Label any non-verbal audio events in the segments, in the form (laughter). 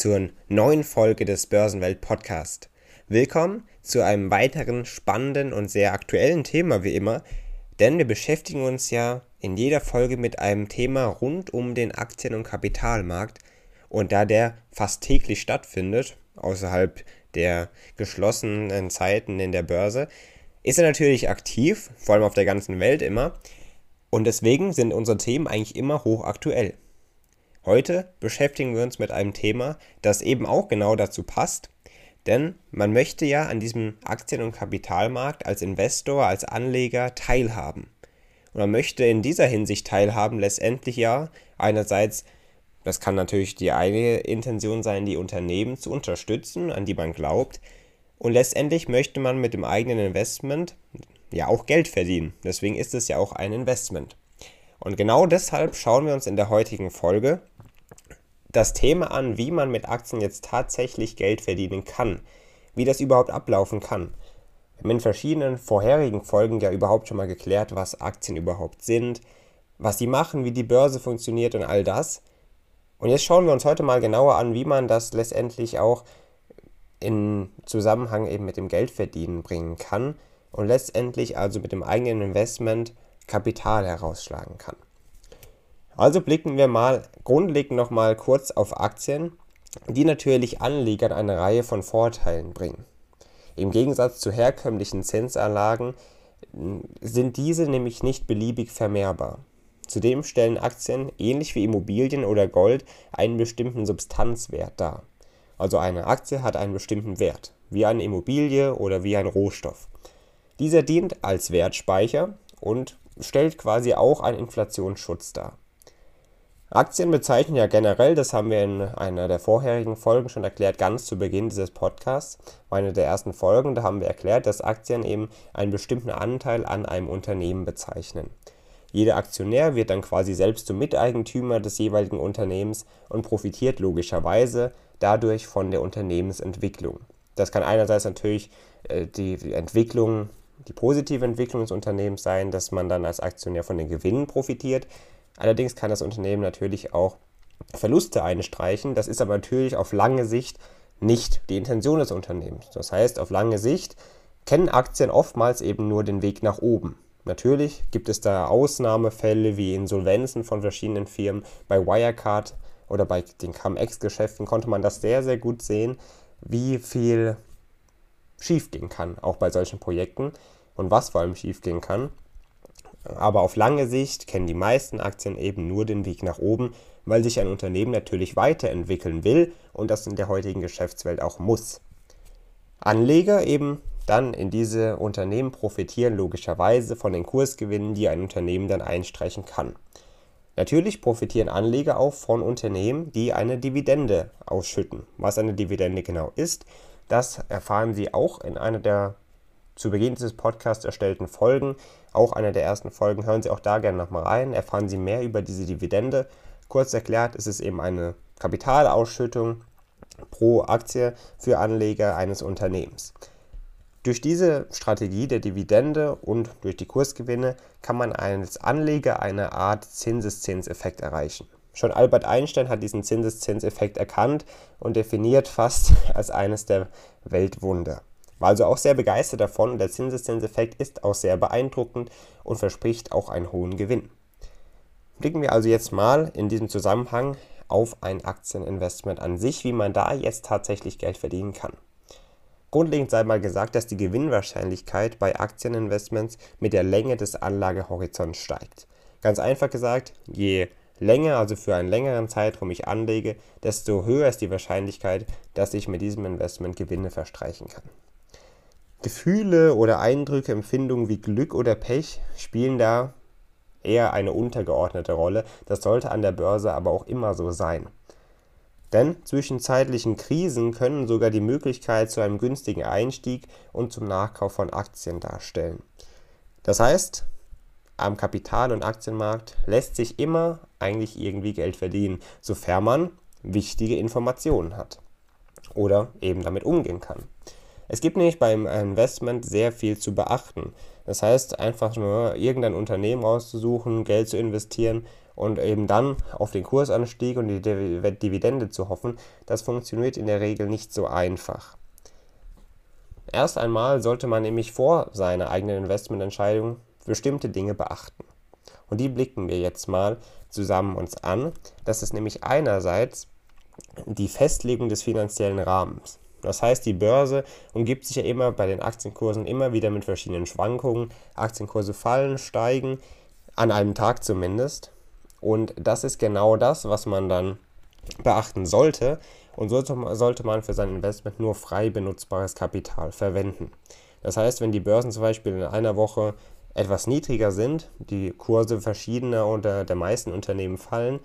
zur neuen Folge des Börsenwelt Podcast. Willkommen zu einem weiteren spannenden und sehr aktuellen Thema wie immer, denn wir beschäftigen uns ja in jeder Folge mit einem Thema rund um den Aktien- und Kapitalmarkt und da der fast täglich stattfindet, außerhalb der geschlossenen Zeiten in der Börse, ist er natürlich aktiv, vor allem auf der ganzen Welt immer. Und deswegen sind unsere Themen eigentlich immer hochaktuell. Heute beschäftigen wir uns mit einem Thema, das eben auch genau dazu passt, denn man möchte ja an diesem Aktien- und Kapitalmarkt als Investor, als Anleger teilhaben. Und man möchte in dieser Hinsicht teilhaben, letztendlich ja einerseits, das kann natürlich die eine Intention sein, die Unternehmen zu unterstützen, an die man glaubt, und letztendlich möchte man mit dem eigenen Investment ja auch Geld verdienen. Deswegen ist es ja auch ein Investment. Und genau deshalb schauen wir uns in der heutigen Folge das Thema an, wie man mit Aktien jetzt tatsächlich Geld verdienen kann, wie das überhaupt ablaufen kann. Wir haben in verschiedenen vorherigen Folgen ja überhaupt schon mal geklärt, was Aktien überhaupt sind, was sie machen, wie die Börse funktioniert und all das. Und jetzt schauen wir uns heute mal genauer an, wie man das letztendlich auch in Zusammenhang eben mit dem Geldverdienen bringen kann und letztendlich also mit dem eigenen Investment Kapital herausschlagen kann. Also blicken wir mal grundlegend nochmal kurz auf Aktien, die natürlich Anlegern eine Reihe von Vorteilen bringen. Im Gegensatz zu herkömmlichen Zinsanlagen hm, sind diese nämlich nicht beliebig vermehrbar. Zudem stellen Aktien, ähnlich wie Immobilien oder Gold, einen bestimmten Substanzwert dar. Also eine Aktie hat einen bestimmten Wert, wie eine Immobilie oder wie ein Rohstoff. Dieser dient als Wertspeicher und stellt quasi auch einen Inflationsschutz dar. Aktien bezeichnen ja generell, das haben wir in einer der vorherigen Folgen schon erklärt, ganz zu Beginn dieses Podcasts, eine der ersten Folgen, da haben wir erklärt, dass Aktien eben einen bestimmten Anteil an einem Unternehmen bezeichnen. Jeder Aktionär wird dann quasi selbst zum Miteigentümer des jeweiligen Unternehmens und profitiert logischerweise dadurch von der Unternehmensentwicklung. Das kann einerseits natürlich äh, die Entwicklung, die positive Entwicklung des Unternehmens sein, dass man dann als Aktionär von den Gewinnen profitiert. Allerdings kann das Unternehmen natürlich auch Verluste einstreichen. Das ist aber natürlich auf lange Sicht nicht die Intention des Unternehmens. Das heißt, auf lange Sicht kennen Aktien oftmals eben nur den Weg nach oben. Natürlich gibt es da Ausnahmefälle wie Insolvenzen von verschiedenen Firmen. Bei Wirecard oder bei den CumEx-Geschäften konnte man das sehr, sehr gut sehen, wie viel schiefgehen kann, auch bei solchen Projekten und was vor allem schiefgehen kann. Aber auf lange Sicht kennen die meisten Aktien eben nur den Weg nach oben, weil sich ein Unternehmen natürlich weiterentwickeln will und das in der heutigen Geschäftswelt auch muss. Anleger eben dann in diese Unternehmen profitieren logischerweise von den Kursgewinnen, die ein Unternehmen dann einstreichen kann. Natürlich profitieren Anleger auch von Unternehmen, die eine Dividende ausschütten. Was eine Dividende genau ist, das erfahren Sie auch in einer der zu Beginn dieses Podcasts erstellten Folgen. Auch einer der ersten Folgen. Hören Sie auch da gerne nochmal rein. Erfahren Sie mehr über diese Dividende. Kurz erklärt ist es eben eine Kapitalausschüttung pro Aktie für Anleger eines Unternehmens. Durch diese Strategie der Dividende und durch die Kursgewinne kann man als Anleger eine Art Zinseszinseffekt erreichen. Schon Albert Einstein hat diesen Zinseszinseffekt erkannt und definiert fast (laughs) als eines der Weltwunder. War also auch sehr begeistert davon und der Zinseszinseffekt ist auch sehr beeindruckend und verspricht auch einen hohen Gewinn. Blicken wir also jetzt mal in diesem Zusammenhang auf ein Aktieninvestment an sich, wie man da jetzt tatsächlich Geld verdienen kann. Grundlegend sei mal gesagt, dass die Gewinnwahrscheinlichkeit bei Aktieninvestments mit der Länge des Anlagehorizonts steigt. Ganz einfach gesagt, je länger, also für einen längeren Zeitraum ich anlege, desto höher ist die Wahrscheinlichkeit, dass ich mit diesem Investment Gewinne verstreichen kann. Gefühle oder Eindrücke, Empfindungen wie Glück oder Pech spielen da eher eine untergeordnete Rolle. Das sollte an der Börse aber auch immer so sein. Denn zwischenzeitlichen Krisen können sogar die Möglichkeit zu einem günstigen Einstieg und zum Nachkauf von Aktien darstellen. Das heißt, am Kapital- und Aktienmarkt lässt sich immer eigentlich irgendwie Geld verdienen, sofern man wichtige Informationen hat oder eben damit umgehen kann. Es gibt nämlich beim Investment sehr viel zu beachten. Das heißt, einfach nur irgendein Unternehmen rauszusuchen, Geld zu investieren und eben dann auf den Kursanstieg und die Dividende zu hoffen, das funktioniert in der Regel nicht so einfach. Erst einmal sollte man nämlich vor seiner eigenen Investmententscheidung bestimmte Dinge beachten. Und die blicken wir jetzt mal zusammen uns an. Das ist nämlich einerseits die Festlegung des finanziellen Rahmens. Das heißt, die Börse umgibt sich ja immer bei den Aktienkursen immer wieder mit verschiedenen Schwankungen. Aktienkurse fallen, steigen, an einem Tag zumindest. Und das ist genau das, was man dann beachten sollte. Und sollte, sollte man für sein Investment nur frei benutzbares Kapital verwenden. Das heißt, wenn die Börsen zum Beispiel in einer Woche etwas niedriger sind, die Kurse verschiedener oder der meisten Unternehmen fallen,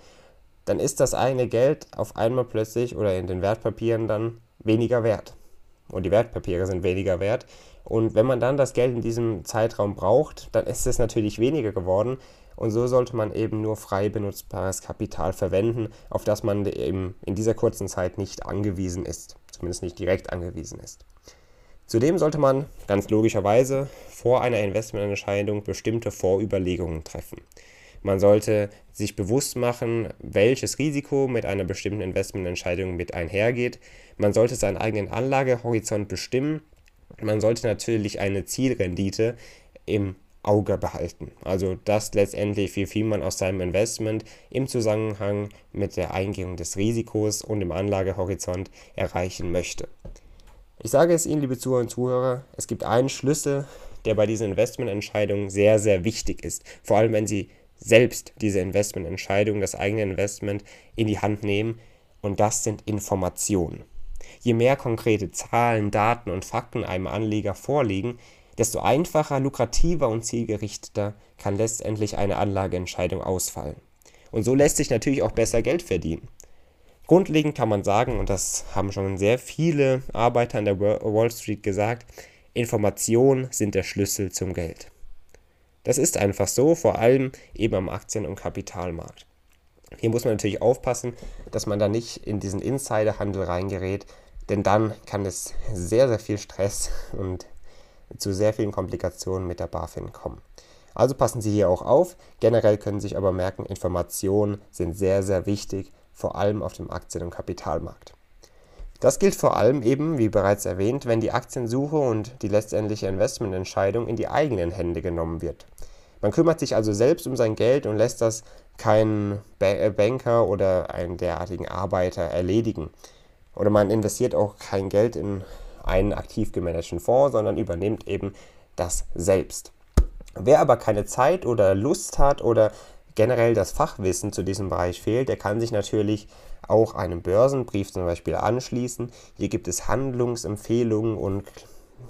dann ist das eigene Geld auf einmal plötzlich oder in den Wertpapieren dann weniger wert. Und die Wertpapiere sind weniger wert. Und wenn man dann das Geld in diesem Zeitraum braucht, dann ist es natürlich weniger geworden. Und so sollte man eben nur frei benutzbares Kapital verwenden, auf das man eben in dieser kurzen Zeit nicht angewiesen ist, zumindest nicht direkt angewiesen ist. Zudem sollte man ganz logischerweise vor einer Investmententscheidung bestimmte Vorüberlegungen treffen. Man sollte sich bewusst machen, welches Risiko mit einer bestimmten Investmententscheidung mit einhergeht. Man sollte seinen eigenen Anlagehorizont bestimmen. Man sollte natürlich eine Zielrendite im Auge behalten. Also das letztendlich, wie viel man aus seinem Investment im Zusammenhang mit der Eingehung des Risikos und dem Anlagehorizont erreichen möchte. Ich sage es Ihnen, liebe Zuhörer und Zuhörer, es gibt einen Schlüssel, der bei diesen Investmententscheidungen sehr, sehr wichtig ist. Vor allem, wenn Sie selbst diese Investmententscheidung, das eigene Investment in die Hand nehmen. Und das sind Informationen. Je mehr konkrete Zahlen, Daten und Fakten einem Anleger vorliegen, desto einfacher, lukrativer und zielgerichteter kann letztendlich eine Anlageentscheidung ausfallen. Und so lässt sich natürlich auch besser Geld verdienen. Grundlegend kann man sagen, und das haben schon sehr viele Arbeiter an der Wall Street gesagt, Informationen sind der Schlüssel zum Geld. Das ist einfach so, vor allem eben am Aktien- und Kapitalmarkt. Hier muss man natürlich aufpassen, dass man da nicht in diesen Insiderhandel reingerät, denn dann kann es sehr, sehr viel Stress und zu sehr vielen Komplikationen mit der BaFin kommen. Also passen Sie hier auch auf. Generell können Sie sich aber merken, Informationen sind sehr, sehr wichtig vor allem auf dem Aktien- und Kapitalmarkt. Das gilt vor allem eben, wie bereits erwähnt, wenn die Aktiensuche und die letztendliche Investmententscheidung in die eigenen Hände genommen wird. Man kümmert sich also selbst um sein Geld und lässt das keinen äh, Banker oder einen derartigen Arbeiter erledigen. Oder man investiert auch kein Geld in einen aktiv gemanagten Fonds, sondern übernimmt eben das selbst. Wer aber keine Zeit oder Lust hat oder generell das Fachwissen zu diesem Bereich fehlt, der kann sich natürlich auch einem Börsenbrief zum Beispiel anschließen. Hier gibt es Handlungsempfehlungen und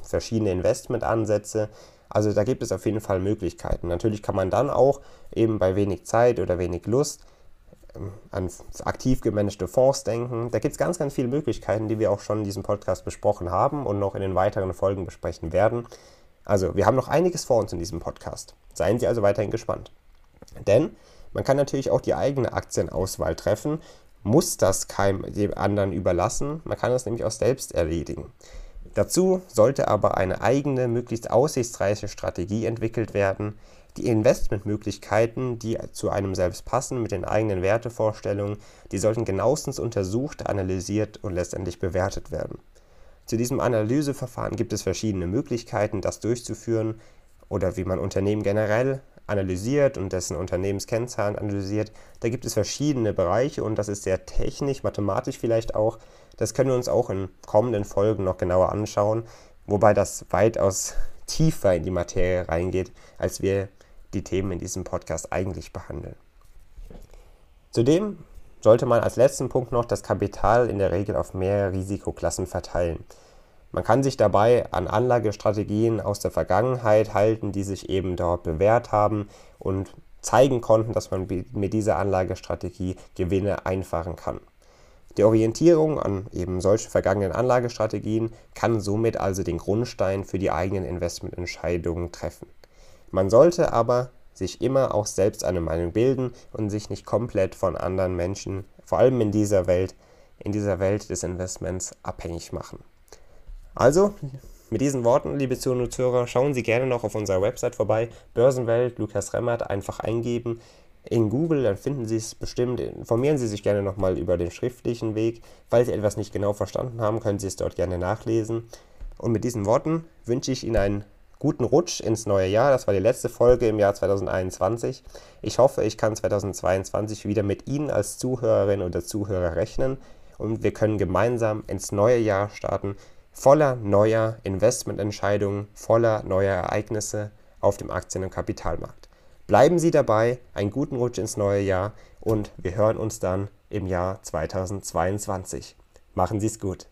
verschiedene Investmentansätze. Also da gibt es auf jeden Fall Möglichkeiten. Natürlich kann man dann auch eben bei wenig Zeit oder wenig Lust ähm, an aktiv gemanagte Fonds denken. Da gibt es ganz, ganz viele Möglichkeiten, die wir auch schon in diesem Podcast besprochen haben und noch in den weiteren Folgen besprechen werden. Also wir haben noch einiges vor uns in diesem Podcast. Seien Sie also weiterhin gespannt. Denn man kann natürlich auch die eigene Aktienauswahl treffen, muss das keinem anderen überlassen, man kann das nämlich auch selbst erledigen. Dazu sollte aber eine eigene, möglichst aussichtsreiche Strategie entwickelt werden. Die Investmentmöglichkeiten, die zu einem selbst passen, mit den eigenen Wertevorstellungen, die sollten genauestens untersucht, analysiert und letztendlich bewertet werden. Zu diesem Analyseverfahren gibt es verschiedene Möglichkeiten, das durchzuführen oder wie man Unternehmen generell analysiert und dessen Unternehmenskennzahlen analysiert. Da gibt es verschiedene Bereiche und das ist sehr technisch, mathematisch vielleicht auch. Das können wir uns auch in kommenden Folgen noch genauer anschauen, wobei das weitaus (laughs) tiefer in die Materie reingeht, als wir die Themen in diesem Podcast eigentlich behandeln. Zudem sollte man als letzten Punkt noch das Kapital in der Regel auf mehrere Risikoklassen verteilen. Man kann sich dabei an Anlagestrategien aus der Vergangenheit halten, die sich eben dort bewährt haben und zeigen konnten, dass man mit dieser Anlagestrategie Gewinne einfahren kann. Die Orientierung an eben solche vergangenen Anlagestrategien kann somit also den Grundstein für die eigenen Investmententscheidungen treffen. Man sollte aber sich immer auch selbst eine Meinung bilden und sich nicht komplett von anderen Menschen, vor allem in dieser Welt, in dieser Welt des Investments abhängig machen. Also, mit diesen Worten, liebe Zuhörer und Zuhörer, schauen Sie gerne noch auf unserer Website vorbei, Börsenwelt, Lukas Remmert, einfach eingeben in Google, dann finden Sie es bestimmt. Informieren Sie sich gerne nochmal über den schriftlichen Weg. Falls Sie etwas nicht genau verstanden haben, können Sie es dort gerne nachlesen. Und mit diesen Worten wünsche ich Ihnen einen guten Rutsch ins neue Jahr. Das war die letzte Folge im Jahr 2021. Ich hoffe, ich kann 2022 wieder mit Ihnen als Zuhörerin oder Zuhörer rechnen und wir können gemeinsam ins neue Jahr starten, voller neuer Investmententscheidungen, voller neuer Ereignisse auf dem Aktien- und Kapitalmarkt. Bleiben Sie dabei, einen guten Rutsch ins neue Jahr und wir hören uns dann im Jahr 2022. Machen Sie es gut.